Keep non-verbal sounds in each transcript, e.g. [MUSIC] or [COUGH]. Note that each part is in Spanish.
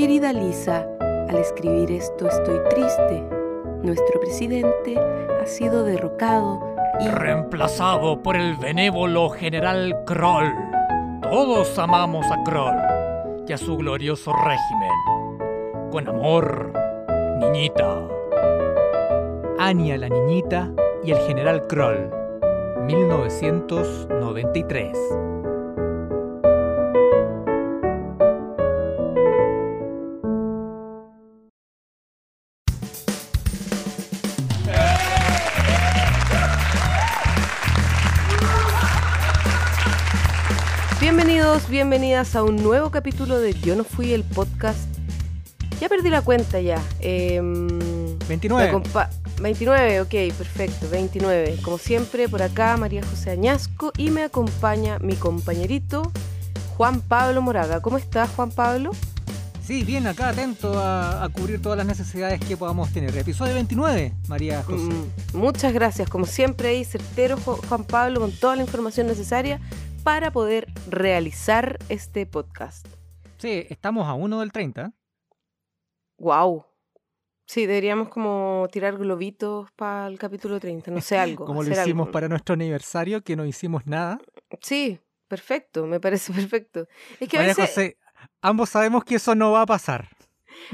Querida Lisa, al escribir esto estoy triste. Nuestro presidente ha sido derrocado y... Reemplazado por el benévolo general Kroll. Todos amamos a Kroll y a su glorioso régimen. Con amor, niñita. Anya la niñita y el general Kroll. 1993. Bienvenidas a un nuevo capítulo de Yo no fui el podcast. Ya perdí la cuenta ya. Em, 29. me acompa- 29, ok, perfecto, 29. Como siempre, por acá María José Añasco y me acompaña mi compañerito Juan Pablo Moraga. ¿Cómo estás, Juan Pablo? Sí, bien, acá atento a, a cubrir todas las necesidades que podamos tener. Episodio 29, María José. Mm, muchas gracias, como siempre ahí certero Ju- Juan Pablo con toda la información necesaria para poder realizar este podcast. Sí, estamos a uno del 30. Wow. Sí, deberíamos como tirar globitos para el capítulo 30, no sé, algo. Como lo hicimos algo. para nuestro aniversario, que no hicimos nada. Sí, perfecto, me parece [LAUGHS] perfecto. Es que a María veces, José, ambos sabemos que eso no va a pasar.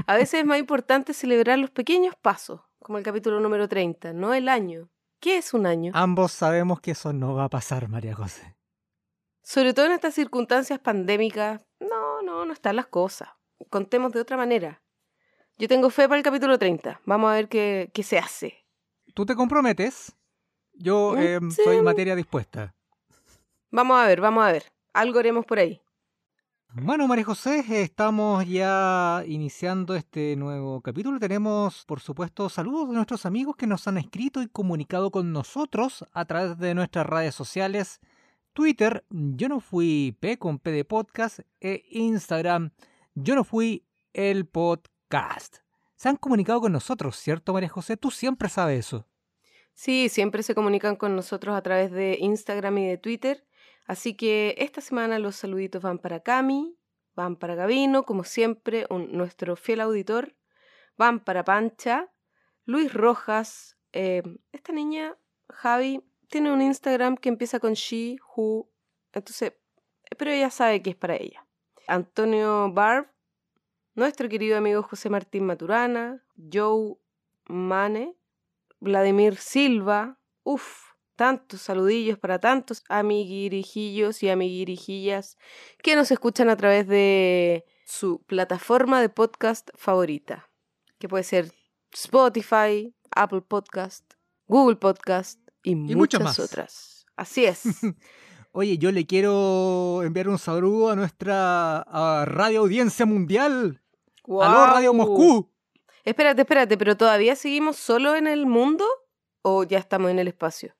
a veces es más importante celebrar los pequeños pasos, como el capítulo número 30, no el año. ¿Qué es un año? Ambos sabemos que eso no va a pasar, María José. Sobre todo en estas circunstancias pandémicas, no, no, no están las cosas. Contemos de otra manera. Yo tengo fe para el capítulo 30. Vamos a ver qué, qué se hace. ¿Tú te comprometes? Yo Mm, eh, sí. soy materia dispuesta. Vamos a ver, vamos a ver. Algo haremos por ahí. Bueno, María José, estamos ya iniciando este nuevo capítulo. Tenemos, por supuesto, saludos de nuestros amigos que nos han escrito y comunicado con nosotros a través de nuestras redes sociales, Twitter, yo no fui P con P de podcast, e Instagram, yo no fui el podcast. Se han comunicado con nosotros, ¿cierto, María José? Tú siempre sabes eso. Sí, siempre se comunican con nosotros a través de Instagram y de Twitter. Así que esta semana los saluditos van para Cami, van para Gavino, como siempre, nuestro fiel auditor, van para Pancha, Luis Rojas, eh, esta niña, Javi, tiene un Instagram que empieza con she, who, entonces, pero ella sabe que es para ella. Antonio Barb, nuestro querido amigo José Martín Maturana, Joe Mane, Vladimir Silva, uff, tantos saludillos para tantos amiguirijillos y amiguirijillas que nos escuchan a través de su plataforma de podcast favorita, que puede ser Spotify, Apple Podcast, Google Podcast y, muchas más. otras. Así es. [LAUGHS] Oye, yo le quiero enviar un saludo a nuestra a radio audiencia mundial. ¡Aló, Radio. Moscú! Espérate, espérate, pero ¿todavía seguimos solo en el mundo o ya estamos en el espacio?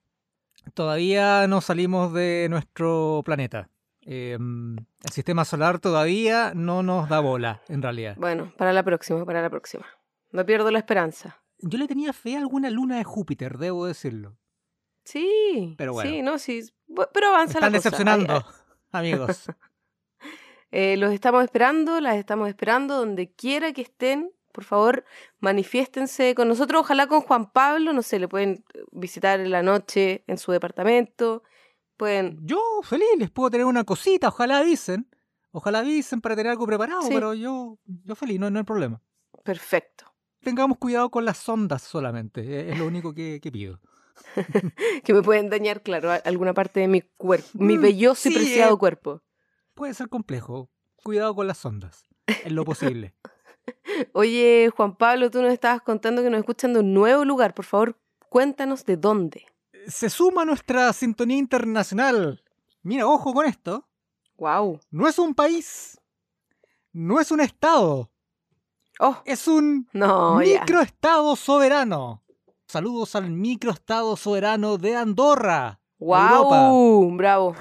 Todavía no salimos de nuestro planeta. Eh, el sistema solar todavía no nos da bola, en realidad. Bueno, para la próxima, para la próxima. No pierdo la esperanza. Yo le tenía fe a alguna luna de Júpiter, debo decirlo. Sí, Pero bueno. sí, no, sí. Pero avanza Están la cosa. decepcionando, Ay, amigos. [LAUGHS] eh, los estamos esperando, las estamos esperando donde quiera que estén. Por favor, manifiéstense con nosotros. Ojalá con Juan Pablo, no sé, le pueden visitar en la noche en su departamento. Pueden. Yo feliz, les puedo tener una cosita, ojalá avisen. Ojalá avisen para tener algo preparado, Sí. pero yo, yo feliz, no, no hay problema. Perfecto. Tengamos cuidado con las ondas solamente, eh, es lo único que, que pido. [LAUGHS] Que me pueden dañar, claro, alguna parte de mi cuerpo, mi Mm, belloso y preciado eh. cuerpo. Puede ser complejo, cuidado con las ondas, en lo posible. [LAUGHS] Oye, Juan Pablo, tú nos estabas contando que nos escuchan de un nuevo lugar. Por favor, cuéntanos de dónde. Se suma nuestra sintonía internacional. Mira, ojo con esto. Wow. No es un país, no es un estado, Oh, es un no, microestado soberano. Saludos al microestado soberano de Andorra. Europa. Wow, bravo.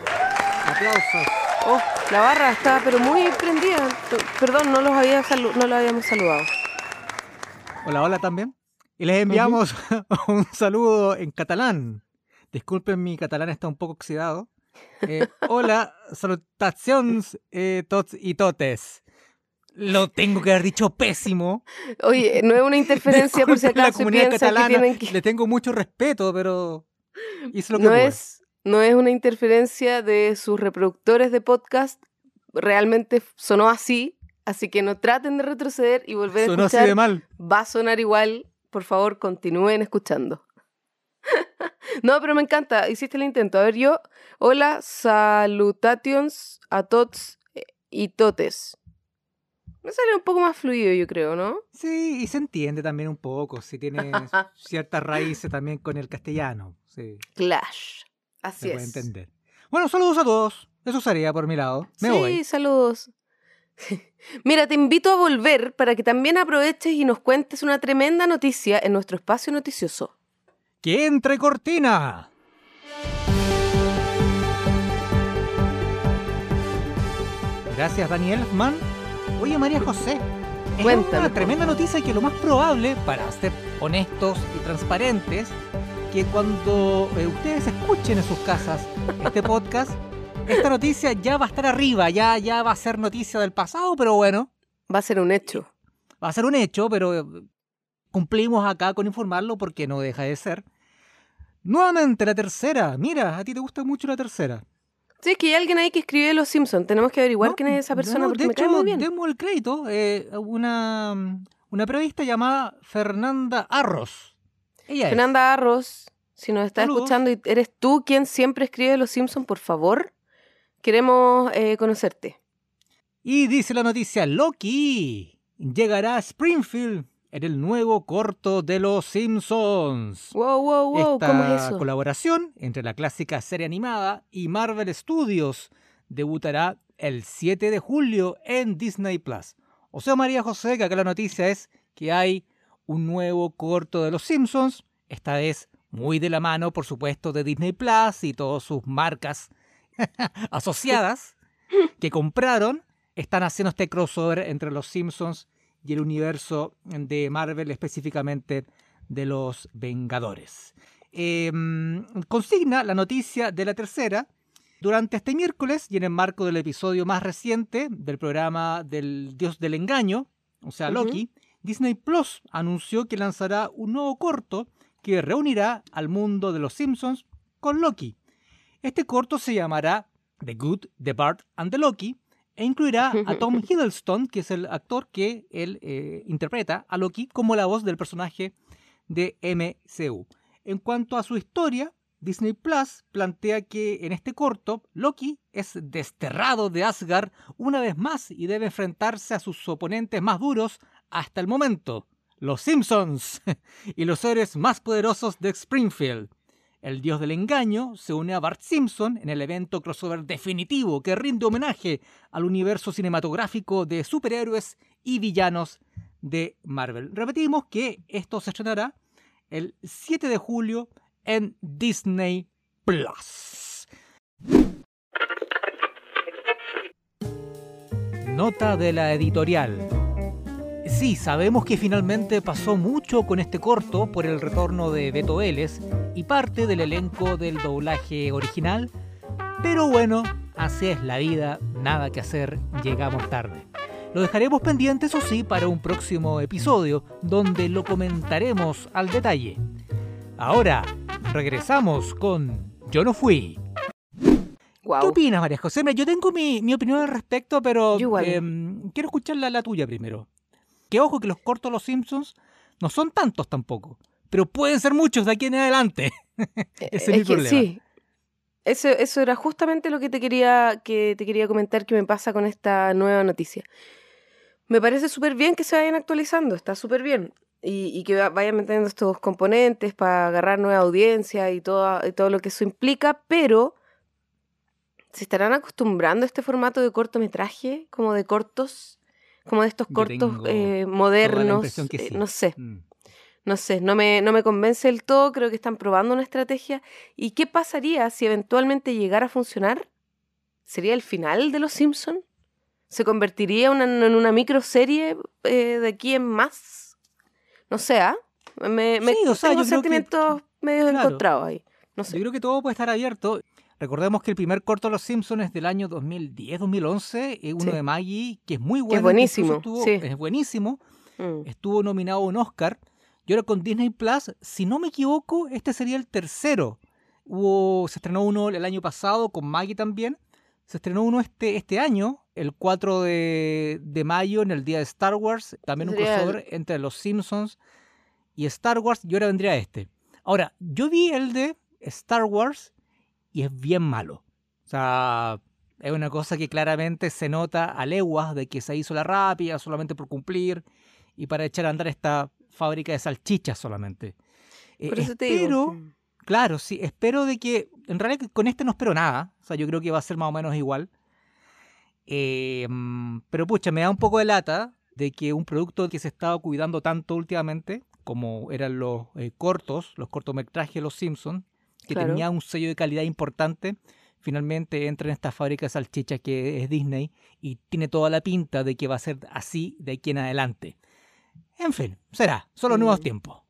Aplausos. Oh, la barra está pero muy prendida. Perdón, no los había no los habíamos saludado. Hola, hola también. Y les enviamos [LAUGHS] un saludo en catalán. Disculpen, mi catalán está un poco oxidado. Eh, [LAUGHS] hola, salutacions eh, tots y totes. Lo tengo que haber dicho pésimo. Oye, no es una [LAUGHS] interferencia por si la acaso y comunidad que catalana. tienen que... Le tengo mucho respeto, pero lo que No es, no es una interferencia de sus reproductores de podcast. Realmente sonó así. Así que no traten de retroceder y volver Sonó a así escuchar. de mal. Va a sonar igual. Por favor, continúen escuchando. [LAUGHS] no, pero me encanta. Hiciste el intento. A ver, yo. Hola, salutations a tots eh, y totes. Me sale un poco más fluido, yo creo, ¿no? Sí, y se entiende también un poco, si tiene [LAUGHS] ciertas raíces también con el castellano. Sí, Clash. Así se puede es. entender. Bueno, saludos a todos. Eso sería por mi lado. Me sí, voy. saludos. [LAUGHS] Mira, te invito a volver para que también aproveches y nos cuentes una tremenda noticia en nuestro espacio noticioso. ¡Que entre cortina! Gracias, Daniel Elfman. Oye, María José, es Cuéntame, una por tremenda noticia que lo más probable, para ser honestos y transparentes, que cuando eh, ustedes escuchen en sus casas este [LAUGHS] podcast, esta noticia ya va a estar arriba, ya, ya va a ser noticia del pasado, pero bueno, Va a ser un hecho. va a ser un hecho, pero eh, cumplimos acá con informarlo porque no deja de ser. Nuevamente la tercera. Mira, a ti te gusta mucho la tercera. Sí, es que hay alguien ahí que escribe Los Simpsons. Tenemos que averiguar No, quién es esa persona no, porque de me cae muy bien. demos el crédito. eh, una, una periodista llamada Fernanda Arros. Ella es. Fernanda Arros, si nos estás Saludos. escuchando y eres tú quien siempre escribe Los Simpsons, por favor, queremos eh, conocerte. Y dice la noticia, Loki llegará a Springfield en el nuevo corto de Los Simpsons. Wow, wow, wow, Esta ¿cómo es eso? colaboración entre la clásica serie animada y Marvel Studios debutará el 7 de julio en Disney Plus. O sea, María José, que acá la noticia es que hay un nuevo corto de Los Simpsons, esta vez muy de la mano, por supuesto, de Disney Plus y todas sus marcas [LAUGHS] asociadas [LAUGHS] que compraron, están haciendo este crossover entre Los Simpsons y el universo de Marvel, específicamente de los Vengadores. Eh, consigna la noticia de la tercera. Durante este miércoles y en el marco del episodio más reciente del programa del Dios del Engaño, o sea. Loki, Disney Plus anunció que lanzará un nuevo corto que reunirá al mundo de los Simpsons con Loki. Este corto se llamará The Good, The Bad and The Loki e incluirá a [LAUGHS] Tom Hiddleston, que es el actor que él eh, interpreta a Loki como la voz del personaje de MCU. En cuanto a su historia, Disney Plus plantea que en este corto Loki es desterrado de Asgard una vez más y debe enfrentarse a sus oponentes más duros hasta el momento, los Simpsons [LAUGHS] y los héroes más poderosos de Springfield. El dios del engaño se une a Bart Simpson en el evento crossover definitivo que rinde homenaje al universo cinematográfico de superhéroes y villanos de Marvel. Repetimos que esto se estrenará el 7 de julio en Disney Plus. Nota de la editorial. Sí, sabemos que finalmente pasó mucho con este corto por el retorno de Beto Vélez y parte del elenco del doblaje original, pero bueno, así es la vida, nada que hacer, llegamos tarde. Lo dejaremos pendiente, eso sí, para un próximo episodio, donde lo comentaremos al detalle. Ahora, regresamos con Yo no fui. Wow. ¿Qué opinas, María José? Mira, Yo tengo mi, mi opinión al respecto, pero em, quiero escuchar la, la tuya primero. Que ojo que los cortos de los Simpsons no son tantos tampoco, pero pueden ser muchos de aquí en adelante. [LAUGHS] Ese es mi que problema. sí. Eso, eso era justamente lo que te quería, que te quería comentar que me pasa con esta nueva noticia. Me parece súper bien que se vayan actualizando, está súper bien. Y, y que va- vayan metiendo estos componentes para agarrar nueva audiencia y todo, y todo lo que eso implica, pero ¿se estarán acostumbrando a este formato de cortometraje, como de cortos, como de estos Yo cortos eh, modernos? que eh, sí. no sé. Mm. No sé, no me, no me convence del todo, creo que están probando una estrategia. ¿Y qué pasaría si eventualmente llegara a funcionar? ¿Sería el final de Los Simpson? ¿Se convertiría una- en una microserie eh, de aquí en más? No sé, ¿ah? Me, me Sí, o sea, tengo yo que- sentimientos medio claro. encontrados ahí. No Yo sé. creo que todo puede estar abierto. Recordemos que el primer corto de Los Simpsons es del año 2010-2011, uno Sí. de Maggie, que es muy bueno. es buenísimo, estuvo- sí. Es buenísimo. Mm. Estuvo nominado a un Oscar. Y ahora con Disney Plus, si no me equivoco, este sería el tercero. Hubo, se estrenó uno el año pasado con Maggie también. Se estrenó uno este, este año, el 4 de, de mayo, en el día de Star Wars. También un el- crossover entre Los Simpsons y Star Wars. Y ahora vendría este. Ahora, yo vi el de Star Wars y es bien malo. O sea, es una cosa que claramente se nota a leguas de que se hizo la rápida solamente por cumplir y para echar a andar esta fábrica de salchichas solamente. Eh, Por eso te espero, digo. claro, sí, espero de que, en realidad con este no espero nada, o sea, yo creo que va a ser más o menos igual. Eh, pero pucha, me da un poco de lata de que un producto que se estaba cuidando tanto últimamente, como eran los eh, cortos, los cortometrajes de Los Simpsons, que Claro. tenía un sello de calidad importante, finalmente entra en esta fábrica de salchichas que es Disney y tiene toda la pinta de que va a ser así de aquí en adelante. En fin, será, son los nuevos Mm. tiempos.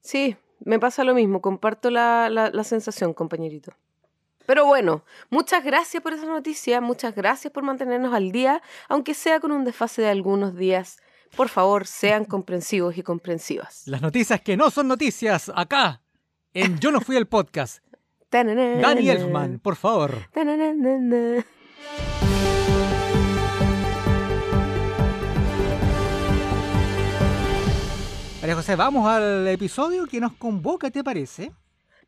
Sí, me pasa lo mismo, comparto la, la- la sensación, compañerito. Pero bueno, muchas gracias por esa noticia, muchas gracias por mantenernos al día, aunque sea con un desfase de algunos días. Por favor, sean [LAUGHS] comprensivos y comprensivas. Las noticias que no son noticias, acá, en Yo no fui el podcast. [LAUGHS] Danny Elfman, por favor. María José, vamos al episodio que nos convoca, ¿te parece?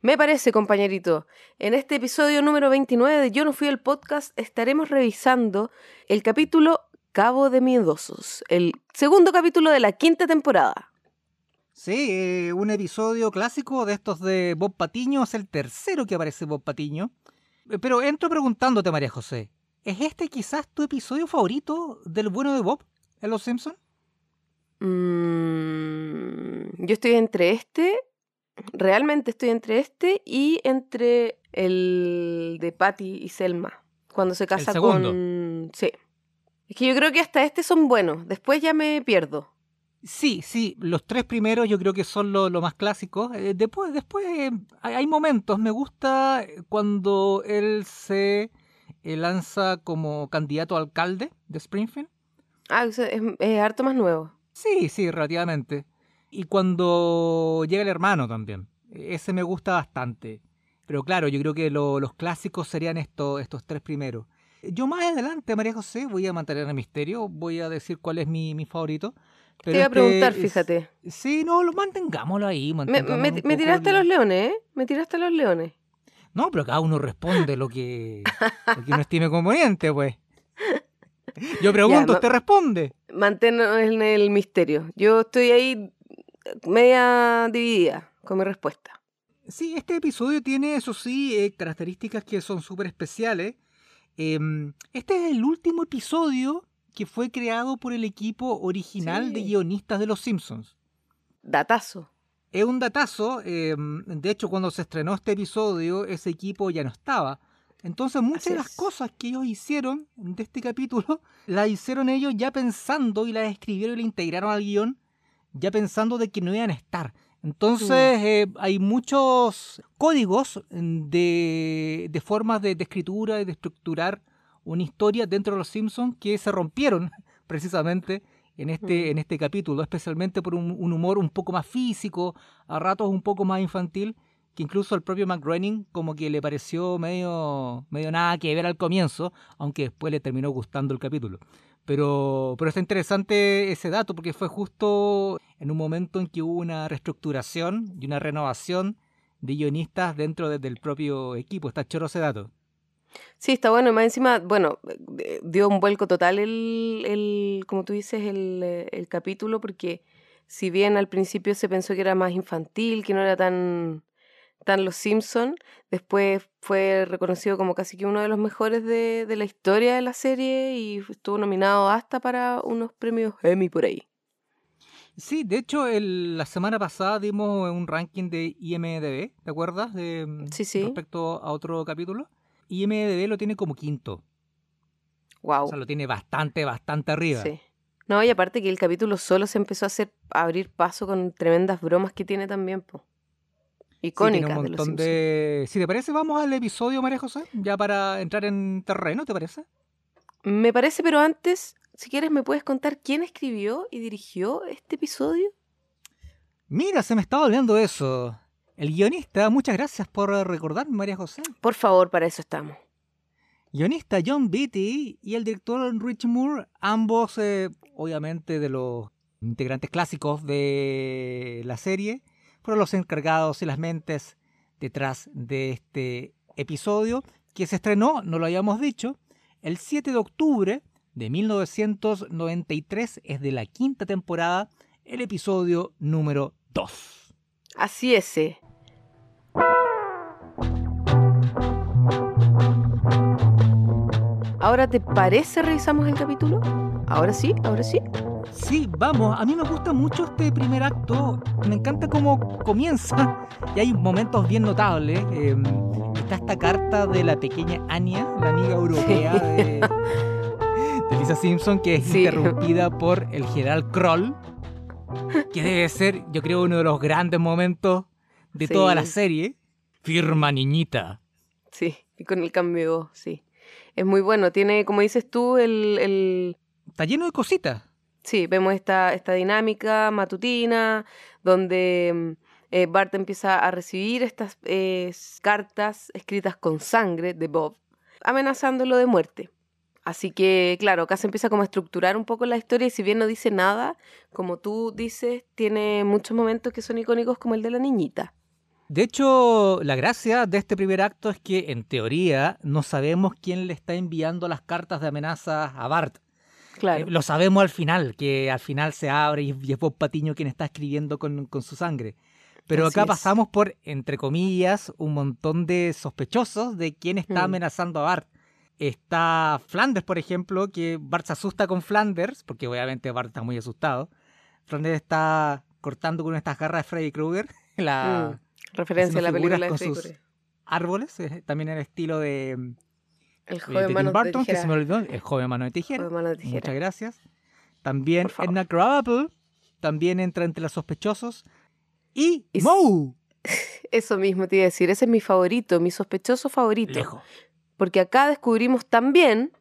Me parece, compañerito. En este episodio número 29 de Yo no fui el podcast estaremos revisando el capítulo Cabo de Miedosos, el segundo capítulo de la quinta temporada. Sí, eh, un episodio clásico de estos de Bob Patiño, es el tercero que aparece Bob Patiño. Eh, Pero entro preguntándote, María José, ¿es este quizás tu episodio favorito del bueno de Bob en Los Simpsons? Mm, yo estoy entre este, realmente estoy entre este y entre el de Patty y Selma, cuando se casa segundo. con... Sí. Es que yo creo que hasta este son buenos, después ya me pierdo. Sí, sí, los tres primeros yo creo que son lo, lo más clásicos. Eh, después, después eh, hay, momentos, me gusta cuando él se eh, lanza como candidato a alcalde de Springfield. Ah, o sea, es, es harto más nuevo. Sí, sí, relativamente. Y cuando llega el hermano también. Ese me gusta bastante. Pero claro, yo creo que lo- los clásicos serían estos, estos tres primeros. Yo más adelante, María José, voy a mantener el misterio, voy a decir cuál es mi, mi favorito. Te iba a este preguntar, es- fíjate. Sí, no, lo mantengámoslo ahí. Me, tiraste a los leones, ¿eh? Me tiraste a los leones. No, pero cada uno responde lo que, lo que uno estime conveniente, pues. Yo [LAUGHS] pregunto, usted responde. Manténnos en el misterio. Yo estoy ahí media dividida con mi respuesta. Sí, este episodio tiene, eso sí, eh, características que son súper especiales. Em, este es el último episodio que fue creado por el equipo original de guionistas de Los Simpsons. Datazo. Es un datazo, em, de hecho cuando se estrenó este episodio ese equipo ya no estaba. Entonces muchas Así de las es. cosas que ellos hicieron de este capítulo [LAUGHS] las hicieron ellos ya pensando y las escribieron y las integraron al guion ya pensando de que no iban a estar. Entonces eh, hay muchos códigos de, de formas de, de escritura y de estructurar una historia dentro de los Simpsons que se rompieron [LAUGHS] precisamente en este, Mm. en este capítulo, especialmente por un, un humor un poco más físico, a ratos un poco más infantil, que incluso al propio Mac Groening como que le pareció medio, medio nada que ver al comienzo, aunque después le terminó gustando el capítulo. Pero, pero está interesante ese dato porque fue justo en un momento en que hubo una reestructuración y una renovación de guionistas dentro de- del propio equipo. Está choro ese dato. Sí, está bueno. Y más encima, bueno, eh, dio un vuelco total el, el como tú dices, el, eh, el capítulo, porque si bien al principio se pensó que era más infantil, que no era tan, tan Los Simpson, después fue reconocido como casi que uno de los mejores de, de la historia de la serie y estuvo nominado hasta para unos premios Emmy por ahí. Sí, de hecho, el- la semana pasada dimos un ranking de IMDB, ¿te acuerdas? De, Sí, sí. Respecto a otro capítulo. IMDB lo tiene como quinto. Wow. O sea, lo tiene bastante, bastante arriba. Sí. No, y aparte que el capítulo solo se empezó a hacer a abrir paso con tremendas bromas que tiene también, po. icónicas sí, un de los montón Simpsons. de... Si te parece, vamos al episodio, María José, ya para entrar en terreno, ¿te parece? Me parece, pero antes, si quieres, me puedes contar quién escribió y dirigió este episodio. Mira, se me estaba olvidando eso. El guionista, muchas gracias por recordarme, María José. Por favor, para eso estamos. Guionista John Beatty y el director Rich Moore, ambos eh, obviamente de los integrantes clásicos de la serie, fueron los encargados y las mentes detrás de este episodio que se estrenó, no lo habíamos dicho, el 7 de octubre de 1993, es de la quinta temporada, el episodio número 2. Así es. eh. ¿Ahora te parece revisamos el capítulo? ¿Ahora sí? ¿Ahora sí? Sí, vamos, a mí me gusta mucho este primer acto, me encanta cómo comienza [LAUGHS] y hay momentos bien notables. eh, está esta carta de la pequeña Anya, la amiga europea de, de Lisa Simpson, que es Sí. interrumpida por el general Kroll, que debe ser, yo creo, uno de los grandes momentos de Sí. toda la serie. Firma niñita. Sí, y con el cambio, sí. Es muy bueno. Tiene, como dices tú, el, el- Está lleno de cositas. Sí, vemos esta, esta dinámica matutina donde mm, eh, Bart empieza a recibir estas eh, cartas escritas con sangre de Bob, amenazándolo de muerte. Así que, claro, acá se empieza como a estructurar un poco la historia y si bien no dice nada, como tú dices, tiene muchos momentos que son icónicos como el de la niñita. De hecho, la gracia de este primer acto es que, en teoría, no sabemos quién le está enviando las cartas de amenaza a Bart. Claro. Eh, lo sabemos al final, que al final se abre y y es Bob Patiño quien está escribiendo con, con su sangre. Pero Así acá es. pasamos por, entre comillas, un montón de sospechosos de quién está Mm. amenazando a Bart. Está Flanders, por ejemplo, que Bart se asusta con Flanders, porque obviamente Bart está muy asustado. Flanders está cortando con estas garras de Freddy Krueger, [LAUGHS] la, Mm, Referencia a la película de con sus árboles, eh, también el estilo de, El de joven Tim manos de Burton, que se me tijera. olvidó, el joven mano de tijera. Joven mano de tijera. Muchas gracias. También. Edna Krabappel también entra entre los sospechosos. Y Y Moe, [LAUGHS] Eso mismo te iba a decir, ese es mi favorito, mi sospechoso favorito. lejos. Porque acá descubrimos también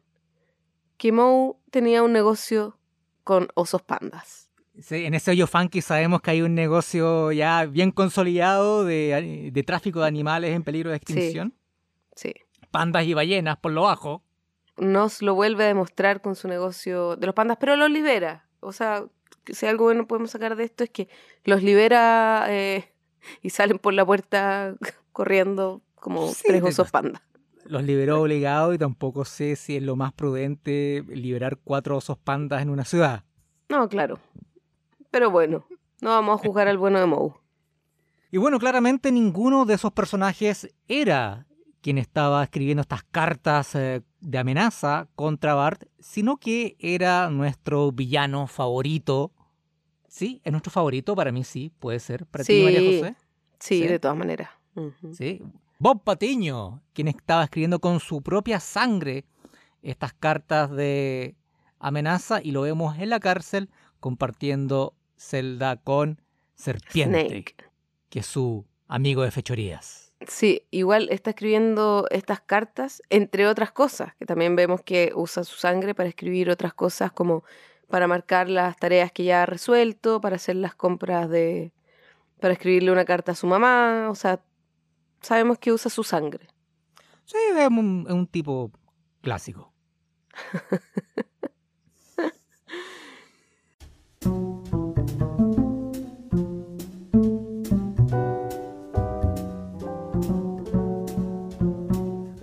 que Moe tenía un negocio con osos pandas. Sí, en ese hoyo funky sabemos que hay un negocio ya bien consolidado de, de tráfico de animales en peligro de extinción. Sí. Pandas y ballenas por lo bajo. Nos lo vuelve a demostrar con su negocio de los pandas, pero los libera. O sea, si algo bueno podemos sacar de esto es que los libera eh, [LAUGHS] y salen por la puerta [LAUGHS] corriendo como Sí, tres osos pandas. Los liberó obligado y tampoco sé si es lo más prudente liberar cuatro osos pandas en una ciudad. No, claro. Pero bueno, no vamos a juzgar al bueno de Moe. Y bueno, claramente ninguno de esos personajes era quien estaba escribiendo estas cartas eh, de amenaza contra Bart, sino que era nuestro villano favorito. Sí, es nuestro favorito, para mí sí, puede ser. Para ti, María Sí. José. Sí, Sí. de todas maneras. Sí. Bob Patiño, quien estaba escribiendo con su propia sangre estas cartas de amenaza y lo vemos en la cárcel compartiendo celda con Serpiente, Snake. que es su amigo de fechorías. Sí, igual está escribiendo estas cartas, entre otras cosas, que también vemos que usa su sangre para escribir otras cosas como para marcar las tareas que ya ha resuelto, para hacer las compras de... para escribirle una carta a su mamá, o sea, sabemos que usa su sangre. Sí, es un, es un tipo clásico. [LAUGHS]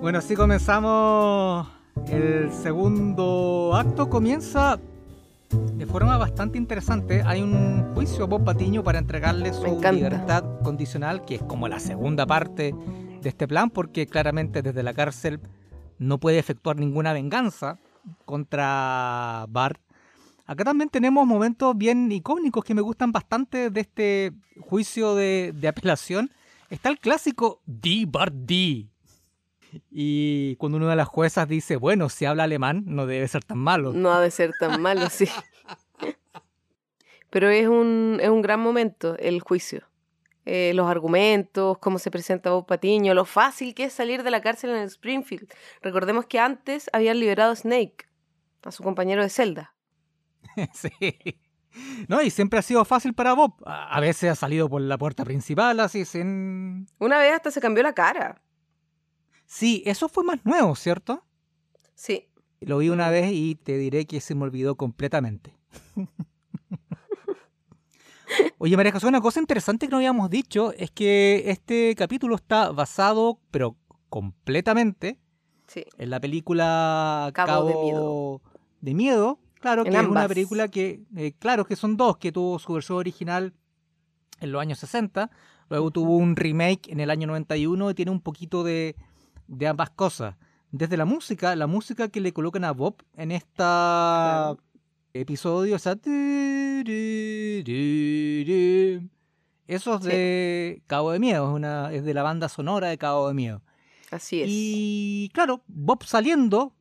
Bueno, así comenzamos el segundo acto. Comienza de forma bastante interesante. Hay un juicio a Bob Patiño para entregarle su libertad condicional, que es como la segunda parte de este plan, porque claramente desde la cárcel no puede efectuar ninguna venganza contra Bart. Acá también tenemos momentos bien icónicos que me gustan bastante de este juicio de, de apelación. Está el clásico D. Bart D. Y cuando una de las juezas dice, bueno, si habla alemán, no debe ser tan malo. No ha de ser tan malo, sí. Pero es un, es un gran momento el juicio. eh, los argumentos, cómo se presenta Bob Patiño, lo fácil que es salir de la cárcel en el Springfield. Recordemos que antes habían liberado a Snake, a su compañero de celda. [LAUGHS] sí. No, y siempre ha sido fácil para Bob. A a veces ha salido por la puerta principal, así sin... Una vez hasta se cambió la cara. Sí, eso fue más nuevo, ¿cierto? Sí. Lo vi una vez y te diré que se me olvidó completamente. [LAUGHS] Oye, María José, una cosa interesante que no habíamos dicho es que este capítulo está basado, pero completamente, Sí. en la película Cabo de Miedo. de Miedo. Claro, En que es una película que, eh, claro, que son dos, que tuvo su versión original en los años 60, luego tuvo un remake en el año 91 y tiene un poquito de, de ambas cosas. Desde la música, la música que le colocan a Bob en Claro. episodio, o sea, eso es Sí. de Cabo de Miedo, es, una, es de la banda sonora de Cabo de Miedo. Así es. Y claro, Bob saliendo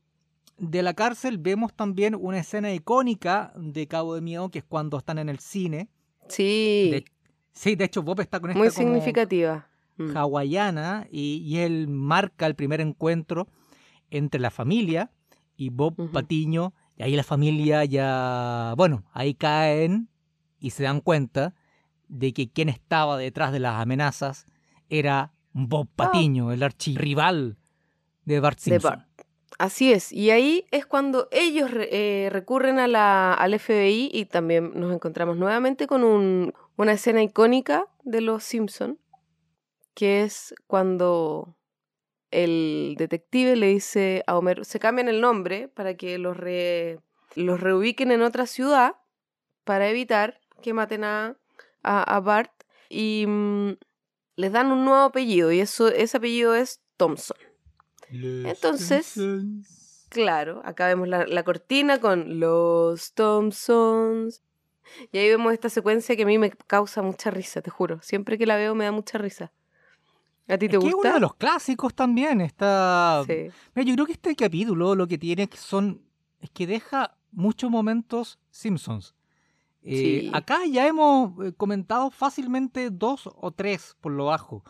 de la cárcel, vemos también una escena icónica de Cabo de Miedo, que es cuando están en el cine. Sí. De- sí, de hecho, Bob está con esta Muy como significativa. Mm. hawaiana y, y él marca el primer encuentro entre la familia y Bob. Patiño. Y ahí la familia ya, bueno, ahí caen y se dan cuenta de que quien estaba detrás de las amenazas era Bob Patiño, el archirrival de Bart Ah. De Simpson. Bart. Así es. Y ahí es cuando ellos re- eh, recurren a la, al FBI y también nos encontramos nuevamente con un- una escena icónica de los Simpson, que es cuando el detective le dice a Homero, se cambian el nombre para que los, re- los reubiquen en otra ciudad para evitar que maten a, a, a Bart y mm, les dan un nuevo apellido y eso, ese apellido es Thompson. Entonces- Claro, acá vemos la, la cortina con los Thompsons. Y ahí vemos esta secuencia que a mí me causa mucha risa, te juro. Siempre que la veo me da mucha risa. ¿A ti te Es que es uno de los clásicos también. Está. Sí. Mira, yo creo que este capítulo lo que tiene que son. es que deja muchos momentos Simpsons. Eh, Sí. Acá ya hemos eh, comentado fácilmente dos o tres por lo bajo.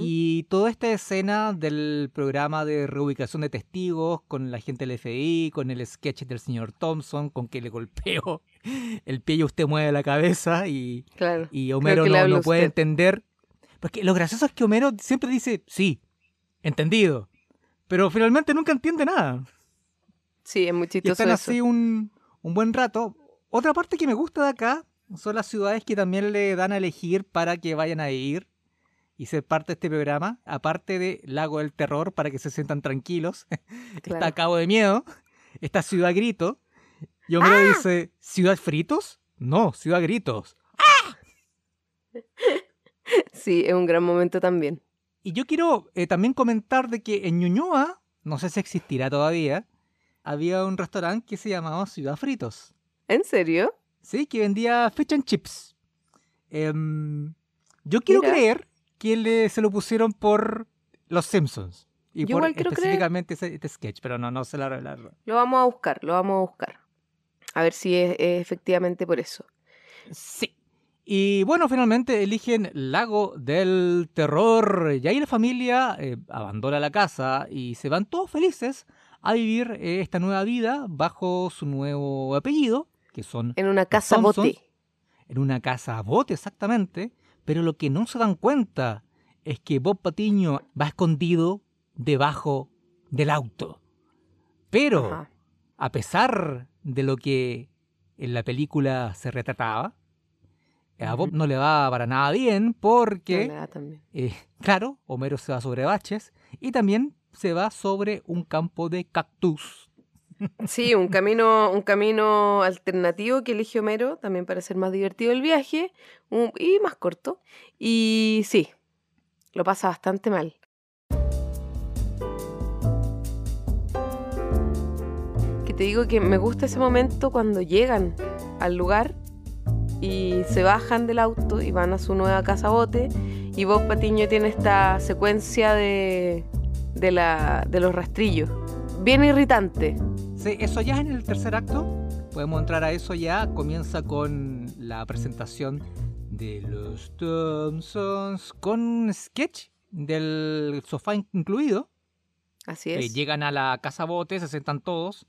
Y toda esta escena del programa de reubicación de testigos con la gente del FBI, con el sketch del señor Thompson, con que le golpeo [LAUGHS] el pie y usted mueve la cabeza y, Claro. y Homero no, no puede entender. Porque lo gracioso es que Homero siempre dice, sí, entendido. Pero finalmente nunca entiende nada. Sí, es muy Y chistoso están eso. así un, un buen rato. Otra parte que me gusta de acá son las ciudades que también le dan a elegir para que vayan a ir y ser parte de este programa. Aparte de Lago del Terror, para que se sientan tranquilos. [LAUGHS] Está Claro. Cabo de Miedo. Está Ciudad Grito. Y Homero ¡Ah! dice, ¿Ciudad Fritos? No, Ciudad Gritos. [LAUGHS] Sí, es un gran momento también. Y yo quiero eh, también comentar de que en Ñuñoa, no sé si existirá todavía, había un restaurante que se llamaba Ciudad Fritos. ¿En serio? Sí, que vendía fish and chips. Em, yo quiero Mira. creer que le, se lo pusieron por Los Simpsons. Y Yo por igual quiero creer. específicamente ese, este sketch, pero no, no sé la verdad. Lo vamos a buscar, lo vamos a buscar. A ver si es, es efectivamente por eso. Sí. Y bueno, finalmente eligen Lago del Terror. Y ahí la familia eh, abandona la casa y se van todos felices a vivir eh, esta nueva vida bajo su nuevo apellido, que son En una casa Thompson. bote. en una casa bote exactamente, pero lo que no se dan cuenta es que Bob Patiño va escondido debajo del auto. Pero, Ajá. a pesar de lo que en la película se retrataba, a Bob no le va para nada bien porque, le da también. eh, claro, Homero se va sobre baches y también se va sobre un campo de cactus. Sí, un camino, un camino alternativo que elige Homero, también para ser más divertido el viaje un- y más corto. Y sí, lo pasa bastante mal. Que te digo que me gusta ese momento cuando llegan al lugar y se bajan del auto y van a su nueva casa bote y Bob Patiño tiene esta secuencia de, de, la, de los rastrillos. Bien irritante. Sí, eso ya es en el tercer acto. Podemos entrar a eso ya. Comienza con la presentación de los Thompsons con un sketch del sofá incluido. Así Eh, es. llegan a la casa bote, se sentan todos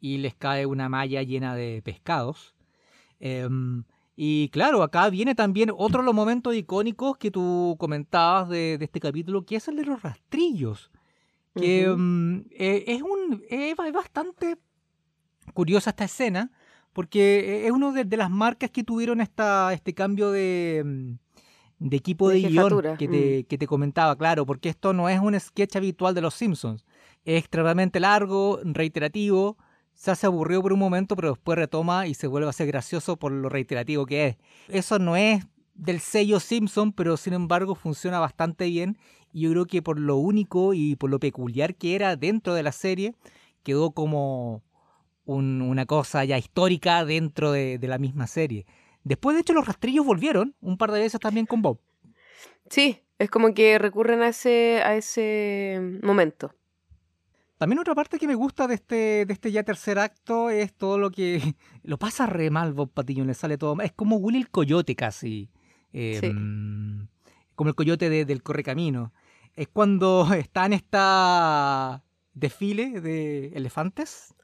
y les cae una malla llena de pescados. Em, y claro, acá viene también otro de los momentos icónicos que tú comentabas de, de este capítulo, que es el de los rastrillos. Que mm, eh, es, un, es ba- bastante curiosa esta escena, porque es una de, de las marcas que tuvieron esta, este cambio de, mm, de equipo De de, guion que te, que te comentaba, claro, porque esto no es un sketch habitual de los Simpsons. Es extremadamente largo, reiterativo, se hace aburrido por un momento, pero después retoma y se vuelve a ser gracioso por lo reiterativo que es. Eso no es del sello Simpson, pero sin embargo funciona bastante bien y yo creo que por lo único y por lo peculiar que era dentro de la serie, quedó como un- una cosa ya histórica dentro de, de la misma serie. Después, de hecho, los rastrillos volvieron un par de veces también con Bob. Sí, es como que recurren a ese, a ese momento. También otra parte que me gusta de este, de este ya tercer acto es todo lo que [LAUGHS] lo pasa re mal Bob Patiño, le sale todo mal. Es como Willy el Coyote casi. Eh, Sí. Como el coyote de- del Correcamino. Es cuando [LAUGHS] está en esta desfile de elefantes.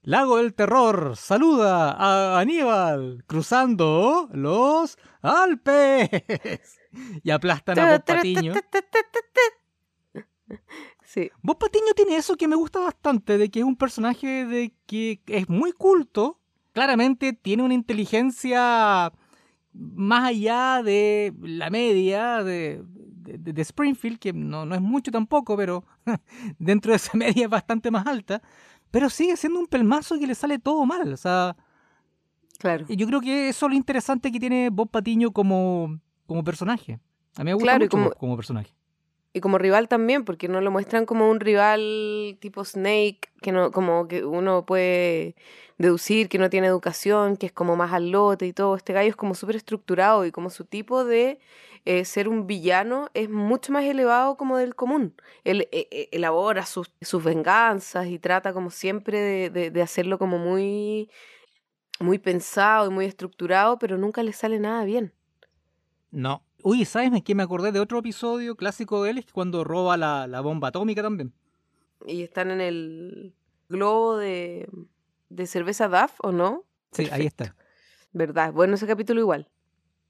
Lago del Terror saluda a Aníbal cruzando los Alpes [LAUGHS] y aplastan a Bob Patiño. Sí, Bob Patiño tiene eso que me gusta bastante, de que es un personaje de que es muy culto, claramente tiene una inteligencia más allá de la media de, de- de Springfield, que no, no es mucho tampoco, pero [LAUGHS] dentro de esa media es bastante más alta, pero sigue siendo un pelmazo que le sale todo mal. O sea, claro. y yo creo que eso es lo interesante que tiene Bob Patiño como, como personaje. A mí me gusta Claro, mucho como- como personaje. Y como rival también, porque no lo muestran como un rival tipo Snake, que no, como que uno puede deducir que no tiene educación, que es como más al lote y todo. Este gallo es como súper estructurado y como su tipo de eh, ser un villano es mucho más elevado como del común. Él eh, eh, elabora sus, venganzas y trata como siempre de, de- de hacerlo como muy, muy pensado y muy estructurado, pero nunca le sale nada bien. No. Uy, ¿sabes qué me acordé de otro episodio clásico de él? Es cuando roba la, la bomba atómica también. Y están en el globo de, de cerveza DAF, ¿o no? Sí, ahí está. ¿Verdad? Bueno, ese capítulo igual.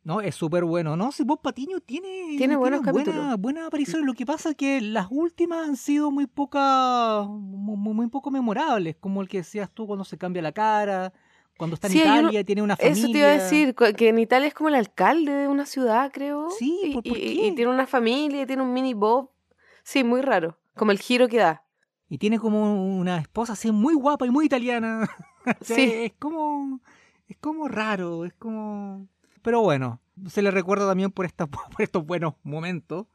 No, es súper bueno. No, si Bob Patiño tiene, Tiene buenos buena, capítulos. buenas apariciones. Lo que pasa es que las últimas han sido muy pocas, muy, muy poco memorables. Como el que decías tú cuando se cambia la cara, cuando está en Sí, hay uno- Italia, tiene una familia. Eso te iba a decir, que en Italia es como el alcalde de una ciudad, creo. Sí, y, ¿por- por y- qué? y tiene una familia, tiene un mini Bob. Sí, muy raro. Como el giro que da. Y tiene como una esposa así muy guapa y muy italiana. O [LAUGHS] sea, Sí. Es como, es como raro, es como... Pero bueno, se le recuerda también por, esta, [LAUGHS] por estos buenos momentos.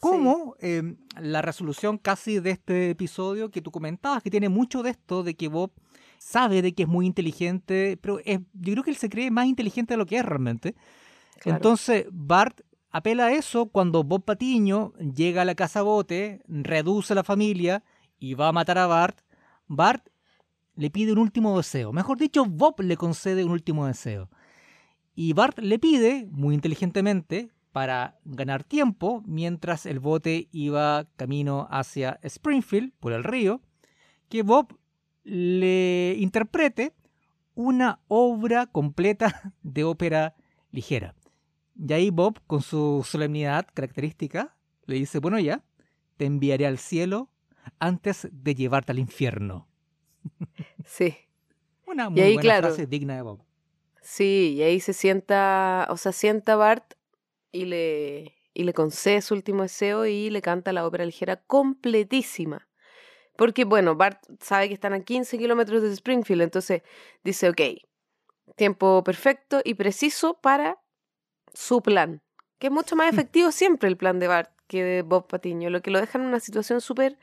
Como eh, la resolución casi de este episodio que tú comentabas, que tiene mucho de esto, de que Bob sabe de que es muy inteligente, pero es- yo creo que él se cree más inteligente de lo que es realmente. Claro. Entonces, Bart apela a eso cuando Bob Patiño llega a la casa bote, reduce a la familia y va a matar a Bart. Bart le pide un último deseo. Mejor dicho, Bob le concede un último deseo. Y Bart le pide, muy inteligentemente, para ganar tiempo, mientras el bote iba camino hacia Springfield, por el río, que Bob le interprete una obra completa de ópera ligera. Y ahí Bob, con su solemnidad característica, le dice, bueno ya, te enviaré al cielo antes de llevarte al infierno. [LAUGHS] Sí. Una muy ahí, buena claro. frase digna de Bob. Sí, y ahí se sienta, o sea, sienta Bart y le, y le concede su último deseo y le canta la ópera ligera completísima. Porque, bueno, Bart sabe que están a 15 kilómetros de Springfield, entonces dice, ok, tiempo perfecto y preciso para su plan, que es mucho más [LAUGHS] efectivo siempre el plan de Bart que de Bob Patiño, lo que lo deja en una situación súper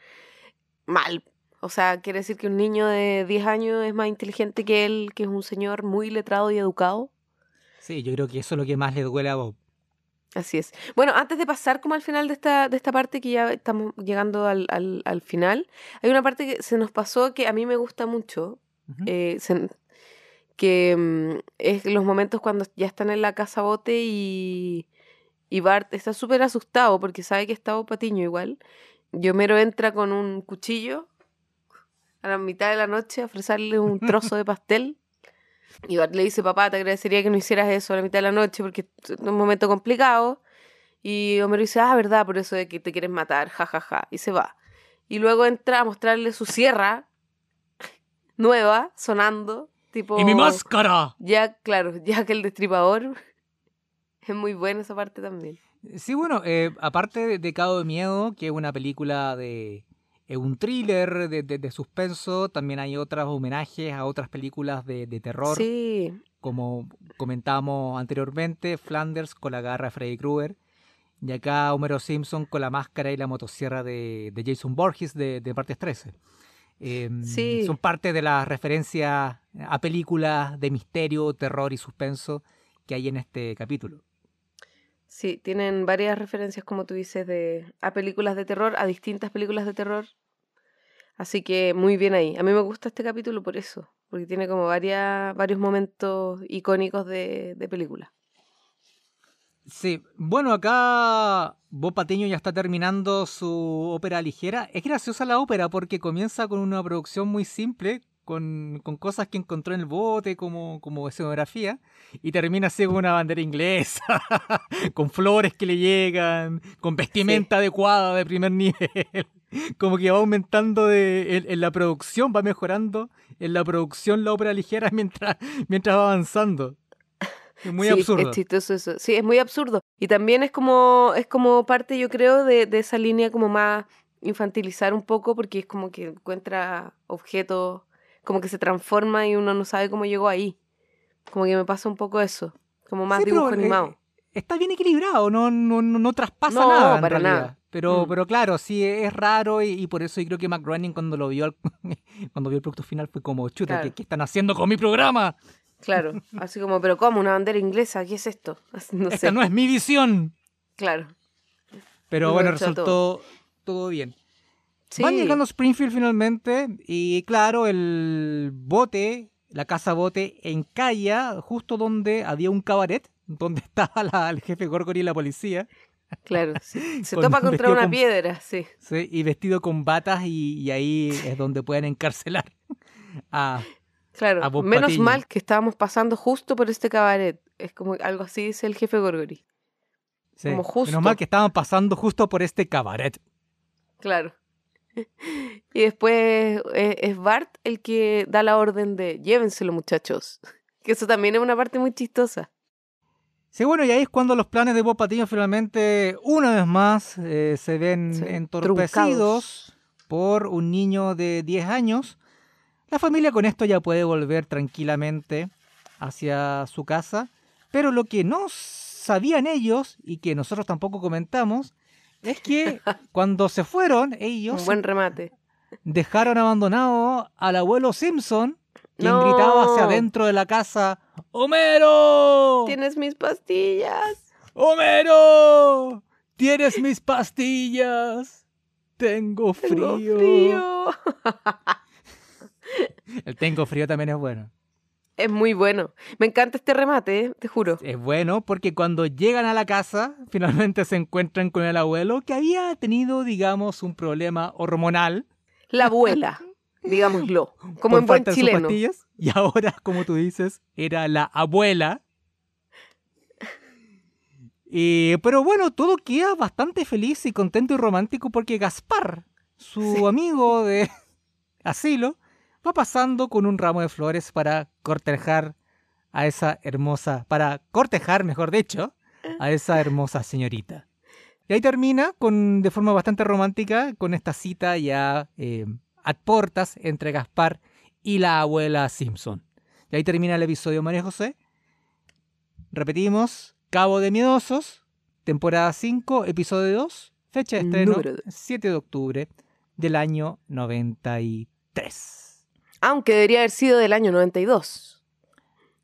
mal. O sea, quiere decir que un niño de 10 años es más inteligente que él, que es un señor muy letrado y educado. Sí, yo creo que eso es lo que más le duele a Bob. Así es. Bueno, antes de pasar como al final de esta, de esta parte, que ya estamos llegando al, al, al final, hay una parte que se nos pasó que a mí me gusta mucho, eh, se- que mm, es los momentos cuando ya están en la casa bote y, y Bart está súper asustado porque sabe que está Patiño igual. Y Homero entra con un cuchillo a la mitad de la noche a ofrecerle un [LAUGHS] trozo de pastel. Y Bart le dice, papá, te agradecería que no hicieras eso a la mitad de la noche porque es un momento complicado. Y Homero dice, ah, verdad, por eso de que te quieres matar, jajaja. Ja, ja. Y se va. Y luego entra a mostrarle su sierra [LAUGHS] nueva, sonando. Tipo, ¡Y mi máscara! Ya, claro, ya que el destripador. [LAUGHS] Es muy buena esa parte también. Sí, bueno, eh, aparte de Cabo de Miedo, que es una película de. Es un thriller de, de, de, suspenso, también hay otros homenajes a otras películas de, de terror. Sí. Como comentábamos anteriormente, Flanders con la garra de Freddy Krueger. Y acá Homero Simpson con la máscara y la motosierra de, de Jason Borges de, de Partes 13. Eh, sí. Son parte de las referencias a películas de misterio, terror y suspenso que hay en este capítulo. Sí, tienen varias referencias, como tú dices, de, a películas de terror, a distintas películas de terror. Así que muy bien ahí. A mí me gusta este capítulo por eso, porque tiene como varias, varios momentos icónicos de, de película. Sí, bueno, acá Bob Patiño ya está terminando su ópera ligera. Es graciosa la ópera porque comienza con una producción muy simple, con, con, cosas que encontró en el bote como, como escenografía y termina así con una bandera inglesa, [LAUGHS] con flores que le llegan, con vestimenta sí. adecuada de primer [LAUGHS] nivel. Como que va aumentando de, en, en, la producción, va mejorando en la producción la ópera ligera [LAUGHS] mientras, mientras va avanzando. Es muy sí, absurdo. Es chistoso eso. Sí, es muy absurdo. Y también es como, es como parte, yo creo, de, de esa línea como más infantilizar un poco, porque es como que encuentra objetos como que se transforma y uno no sabe cómo llegó ahí. Como que me pasa un poco eso, como más sí, dibujo pero, animado. Eh, está bien equilibrado, no, no, no, no traspasa no, nada. para realidad. nada. Pero, Mm. pero claro, sí es raro y, y por eso yo creo que Mac Groening cuando lo vio al- [LAUGHS] cuando vio el producto final fue como chuta, Claro. ¿qué, qué están haciendo con mi programa? Claro, [LAUGHS] así como, pero ¿cómo? ¿Una bandera inglesa? ¿Qué es esto? [LAUGHS] No Esta sé. no es mi visión. Claro. Pero bueno, resultó todo bien. Sí. Van llegando a Springfield finalmente y claro, el bote, la casa bote encalla justo donde había un cabaret, donde [LAUGHS] estaba la- el jefe Gorgory y la policía, Claro, sí. [LAUGHS] Se Con- topa contra una con- piedra, sí. ¿sí? y vestido con batas y, y ahí es donde pueden encarcelar [LAUGHS] a... Claro. A Bob Menos Patiño. mal que estábamos pasando justo por este cabaret. Es como algo así dice el jefe Gorgory. sí, Como justo. Menos mal que estaban pasando justo por este cabaret. Claro. [LAUGHS] Y después es, es Bart el que da la orden de llévenselo, muchachos. [LAUGHS] Que eso también es una parte muy chistosa. Sí, bueno, y ahí es cuando los planes de Bob Patiño finalmente, una vez más, eh, se ven Sí, entorpecidos por un niño de 10 años. La familia con esto ya puede volver tranquilamente hacia su casa, pero lo que no sabían ellos y que nosotros tampoco comentamos es que cuando se fueron, ellos Un buen remate. dejaron abandonado al abuelo Simpson, quien No. gritaba hacia adentro de la casa, ¡Homero! Tienes mis pastillas. ¡Homero! ¡Tienes mis pastillas! Tengo frío. Tengo frío. [LAUGHS] El tengo frío también es bueno. Es muy bueno. Me encanta este remate, ¿eh? te juro. Es bueno porque cuando llegan a la casa, [LAUGHS] finalmente se encuentran con el abuelo que había tenido, digamos, un problema hormonal. La abuela, [LAUGHS] digámoslo. Como por en buen chileno. pastillas, y ahora, [LAUGHS] como tú dices, era la abuela. Pero bueno, todo queda bastante feliz y contento y romántico porque Gaspar, su Sí. amigo de asilo, va pasando con un ramo de flores para cortejar a esa hermosa, para cortejar, mejor dicho, a esa hermosa señorita. Y ahí termina con, de forma bastante romántica con esta cita ya eh, a portas entre Gaspar y la abuela Simpson. Y ahí termina el episodio María José. Repetimos, Cabo de Miedosos, temporada 5, episodio 2, fecha de estreno Número dos. 7 de octubre del año 93. Aunque debería haber sido del año 92.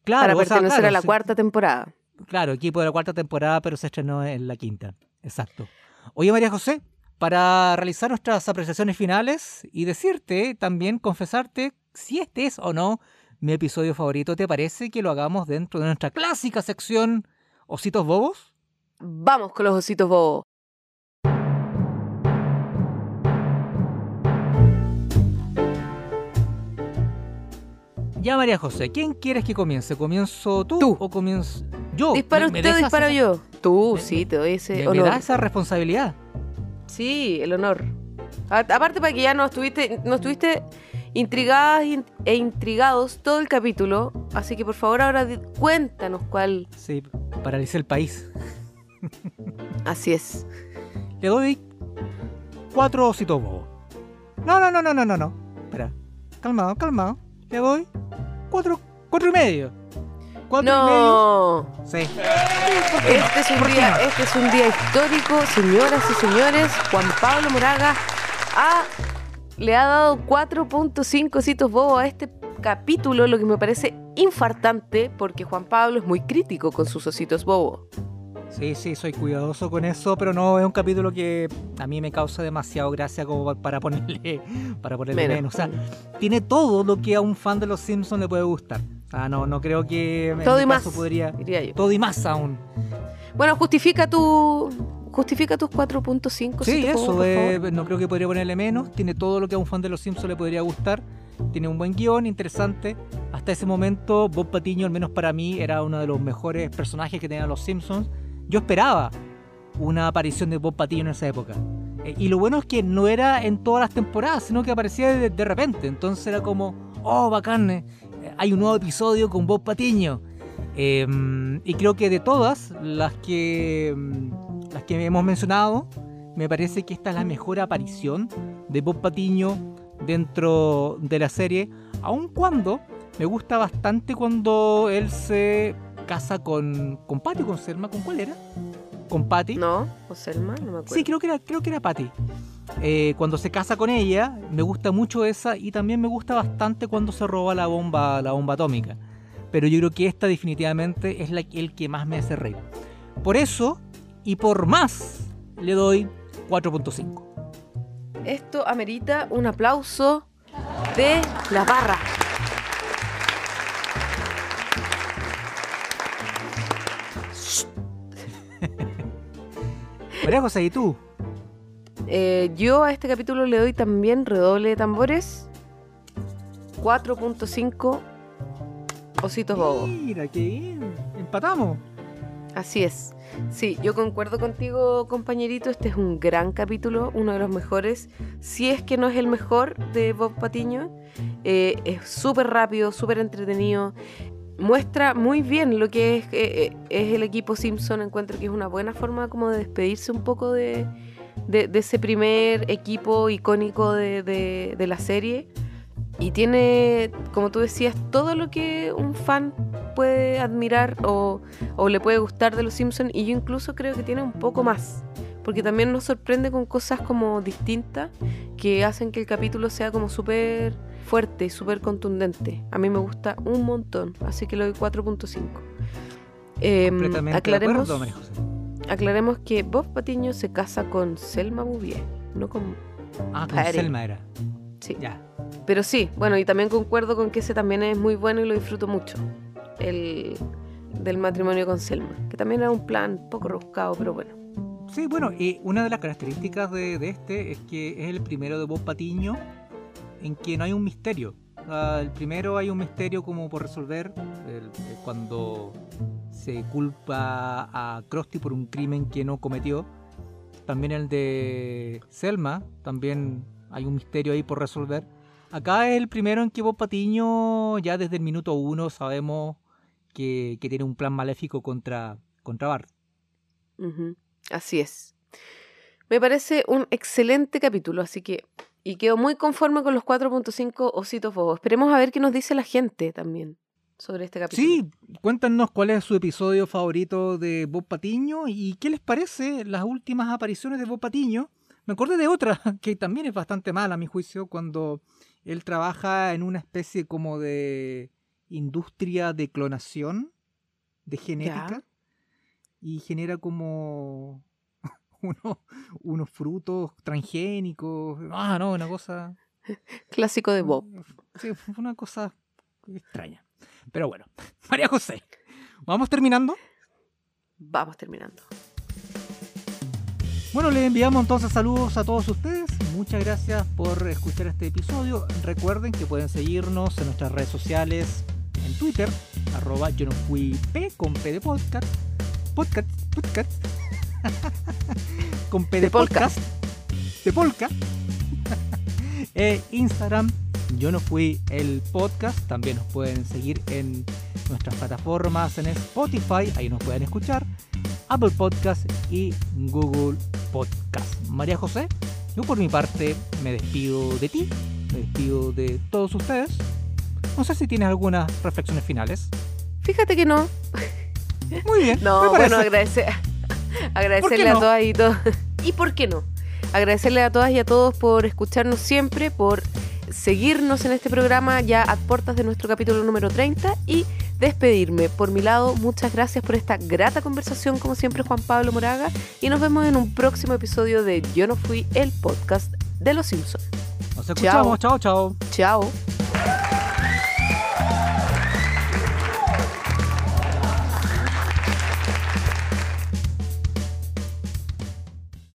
Claro, para o sea, pertenecer claro, a la cuarta temporada. Claro, equipo de la cuarta temporada, pero se estrenó en la quinta. Exacto. Oye, María José, para realizar nuestras apreciaciones finales y decirte también, confesarte si este es o no mi episodio favorito, ¿te parece que lo hagamos dentro de nuestra clásica sección Ositos Bobos? Vamos con los ositos bobos. Ya, María José, ¿quién quieres que comience? ¿Comienzo tú, Tú. o comienzo yo? ¿Dispara ¿Me- me usted o disparo esa- yo? Tú, me- sí, te doy ese ¿Me, me honor. da esa responsabilidad? Sí, el honor. A- aparte para que ya no estuviste, no estuviste intrigadas in- e intrigados todo el capítulo, así que por favor ahora cuéntanos cuál. Sí, paralicé el país. Así es. Le doy cuatro ositos bobos. No, no, no, no, no, no, no. Espera. Calmado, calmado. Le doy cuatro, cuatro y medio. Cuatro y medio. No. Sí. Este es un ¿Por qué día, no? este es un día histórico, señoras y señores. Juan Pablo Moraga ha- le ha dado 4.5 ositos bobos a este capítulo, lo que me parece infartante, porque Juan Pablo es muy crítico con sus ositos bobos. Sí, sí, soy cuidadoso con eso, pero no es un capítulo que a mí me causa demasiado gracia como para ponerle, [LAUGHS] para ponerle Menos. menos. O sea, tiene todo lo que a un fan de los Simpsons le puede gustar. Ah, no, no creo que en Todo mi y más, caso podría. diría yo. Todo y más aún. Bueno, justifica tu. Justifica tus 4.5. Sí, ositos eso, no creo que podría ponerle menos. Tiene todo lo que a un fan de los Simpsons le podría gustar. Tiene un buen guion, interesante. Hasta ese momento, Bob Patiño, al menos para mí, era uno de los mejores personajes que tenían los Simpsons. Yo esperaba una aparición de Bob Patiño en esa época. Eh, y lo bueno es que no era en todas las temporadas, sino que aparecía de, repente. Entonces era como, oh, bacán, eh, hay un nuevo episodio con Bob Patiño. Eh, y creo que de todas las que, mm, las que hemos mencionado, me parece que esta es la mejor aparición de Bob Patiño dentro de la serie, aun cuando me gusta bastante cuando él se casa con, con Patty o con Selma, ¿con cuál era? Con Patty. ¿No? ¿O Selma? No me acuerdo. Sí, creo que era, creo que era Patty. Eh, cuando se casa con ella, me gusta mucho esa y también me gusta bastante cuando se roba la bomba, la bomba atómica. Pero yo creo que esta definitivamente es la, el que más me hace reír. Por eso, y por más, le doy 4.5. Esto amerita un aplauso de la barra. María José, ¿y tú? Eh, yo a este capítulo le doy también redoble de tambores. 4.5 ositos bobos. Mira, qué bien. Empatamos. Así es. Sí, yo concuerdo contigo, compañerito. Este es un gran capítulo, uno de los mejores. Si es que no es el mejor de Bob Patiño. Eh, es súper rápido, súper entretenido. Muestra muy bien lo que es, eh, eh, es el equipo Simpson. Encuentro que es una buena forma como de despedirse un poco de, de- ese primer equipo icónico de, de- de la serie. Y tiene, como tú decías, todo lo que un fan puede admirar o, o le puede gustar de los Simpsons. Y yo incluso creo que tiene un poco más. Porque también nos sorprende con cosas como distintas que hacen que el capítulo sea como súper fuerte y súper contundente. A mí me gusta un montón, así que le doy 4.5. Em, Completamente de aclaremos, acuerdo, María José. aclaremos que Bob Patiño se casa con Selma Bouvier, no con... Ah, con. Selma era. Sí. Ya. Pero sí, bueno, y también concuerdo con que ese también es muy bueno y lo disfruto mucho. El del matrimonio con Selma, que también era un plan poco rebuscado, pero bueno. Sí, bueno, y una de las características de, de este es que es el primero de Bob Patiño en que no hay un misterio. Ah, el primero hay un misterio como por resolver eh, cuando se culpa a Krusty por un crimen que no cometió. También el de Selma, también hay un misterio ahí por resolver. Acá es el primero en que Bob Patiño ya desde el minuto uno sabemos que, tiene un plan maléfico contra, contra Bart. Así es. Me parece un excelente capítulo, así que... Y quedo muy conforme con los 4.5 ositos bobos. Esperemos a ver qué nos dice la gente también sobre este capítulo. Sí, cuéntanos cuál es su episodio favorito de Bob Patiño y qué les parece las últimas apariciones de Bob Patiño. Me acordé de otra [LAUGHS] que también es bastante mala a mi juicio cuando él trabaja en una especie como de industria de clonación de genética y genera como uno- unos frutos transgénicos. Ah, no, una cosa [LAUGHS] Clásico de Bob. Sí, una cosa extraña. Pero bueno, [LAUGHS] María José, ¿vamos terminando? Vamos terminando. Bueno, les enviamos entonces saludos a todos ustedes. Muchas gracias por escuchar este episodio. Recuerden que pueden seguirnos en nuestras redes sociales, en Twitter, arroba yo no fui P con P de podcast, podcast, podcast, [LAUGHS] con P de, De podcast. podcast, de polka, [LAUGHS] e Instagram, yo no fui el podcast. También nos pueden seguir en nuestras plataformas en Spotify, ahí nos pueden escuchar, Apple Podcast y Google Podcast. María José, yo por mi parte me despido de ti, me despido de todos ustedes. No sé si tienes algunas reflexiones finales. Fíjate que no. Muy bien. [LAUGHS] No, bueno, agradecer, agradecerle no? a todas y todos. ¿Y por qué no? Agradecerle a todas y a todos por escucharnos siempre, por seguirnos en este programa ya a puertas de nuestro capítulo número 30 y despedirme. Por mi lado, muchas gracias por esta grata conversación, como siempre, Juan Pablo Moraga, y nos vemos en un próximo episodio de Yo no fui el podcast de Los Simpsons. Nos escuchamos. Chao, chao. Chao.